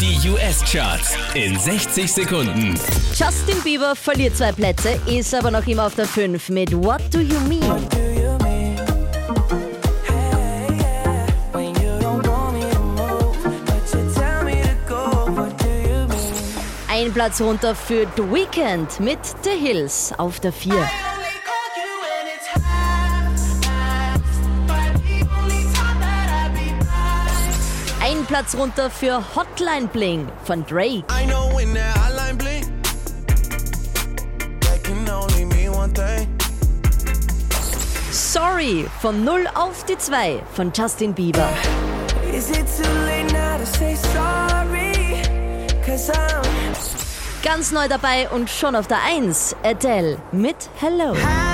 Die US-Charts in 60 Sekunden. Justin Bieber verliert zwei Plätze, ist aber noch immer auf der 5 mit What Do You Mean? do you mean? Hey, yeah. When you don't want me to move, but you tell me to go. What do you mean? Ein Platz runter für The Weeknd mit The Hills auf der 4. Ein Platz runter für Hotline Bling von Drake. I know when that hotline blink, that can only mean one thing. Sorry von 0 auf die 2 von Justin Bieber. Is it too late now to say sorry? Cause I'm Ganz neu dabei und schon auf der 1 Adele mit Hello. hello